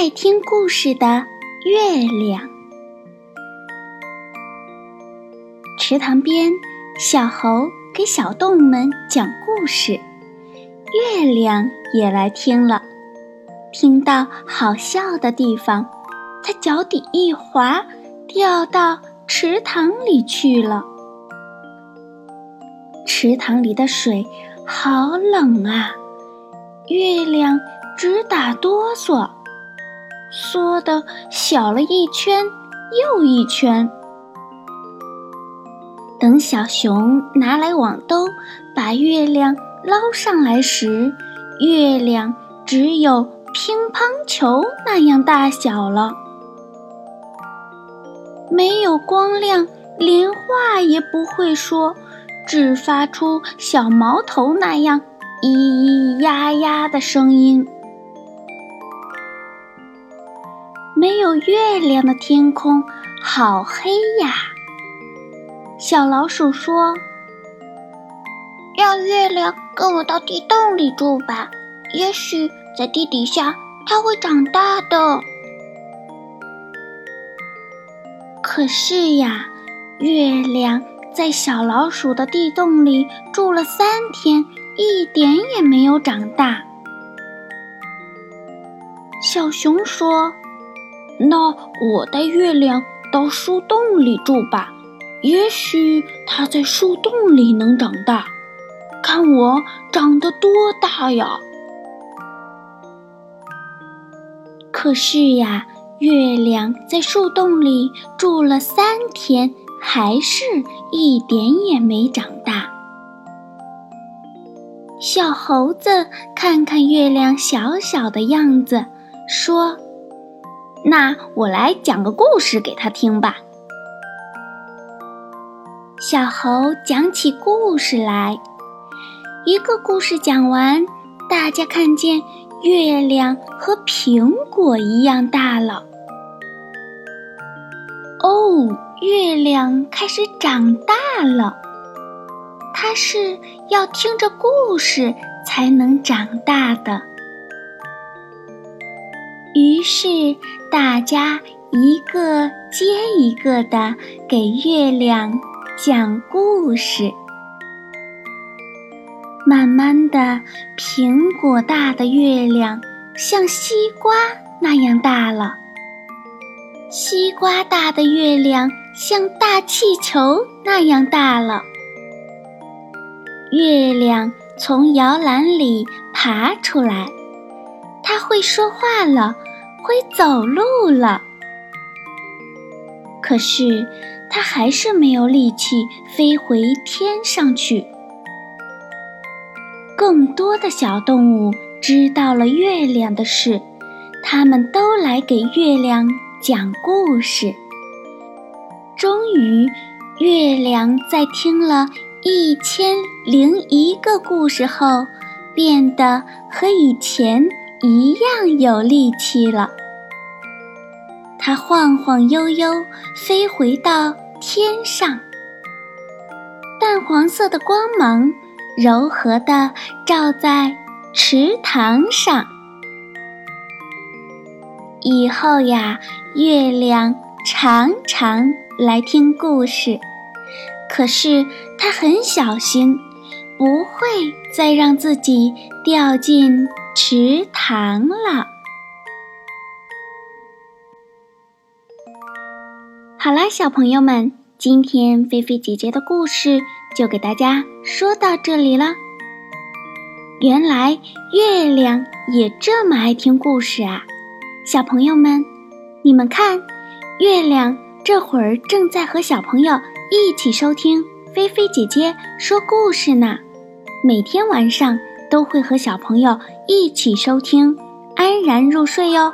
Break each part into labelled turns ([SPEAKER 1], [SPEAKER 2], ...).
[SPEAKER 1] 爱听故事的月亮。池塘边，小猴给小动物们讲故事，月亮也来听了。听到好笑的地方，它脚底一滑，掉到池塘里去了。池塘里的水好冷啊，月亮直打哆嗦。缩的小了一圈又一圈。等小熊拿来网兜，把月亮捞上来时，月亮只有乒乓球那样大小了。没有光亮，连话也不会说，只发出小毛头那样咿咿呀呀的声音。没有月亮的天空好黑呀！小老鼠说：“
[SPEAKER 2] 让月亮跟我到地洞里住吧，也许在地底下它会长大的。”
[SPEAKER 1] 可是呀，月亮在小老鼠的地洞里住了三天，一点也没有长大。小熊说。
[SPEAKER 3] 那我带月亮到树洞里住吧，也许它在树洞里能长大。看我长得多大呀！
[SPEAKER 1] 可是呀，月亮在树洞里住了三天，还是一点也没长大。小猴子看看月亮小小的样子，说。那我来讲个故事给他听吧。小猴讲起故事来，一个故事讲完，大家看见月亮和苹果一样大了。哦，月亮开始长大了，它是要听着故事才能长大的。于是，大家一个接一个的给月亮讲故事。慢慢的，苹果大的月亮像西瓜那样大了；西瓜大的月亮像大气球那样大了。月亮从摇篮里爬出来，会说话了。会走路了，可是它还是没有力气飞回天上去。更多的小动物知道了月亮的事，他们都来给月亮讲故事。终于，月亮在听了一千零一个故事后，变得和以前。一样有力气了，它晃晃悠悠飞回到天上。淡黄色的光芒柔和地照在池塘上。以后呀，月亮常常来听故事，可是它很小心，不会再让自己掉进。池塘了。好啦，小朋友们，今天菲菲姐姐的故事就给大家说到这里了。原来月亮也这么爱听故事啊！小朋友们，你们看，月亮这会儿正在和小朋友一起收听菲菲姐姐说故事呢。每天晚上都会和小朋友一起收听，安然入睡哟。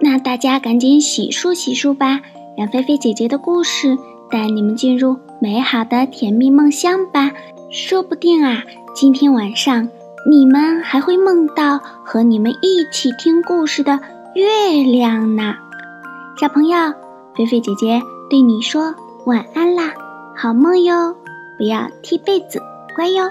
[SPEAKER 1] 那大家赶紧洗漱洗漱吧，让菲菲姐姐的故事带你们进入美好的甜蜜梦乡吧。说不定啊，今天晚上你们还会梦到和你们一起听故事的月亮呢。小朋友，菲菲姐姐对你说晚安啦，好梦哟！不要踢被子，乖哟。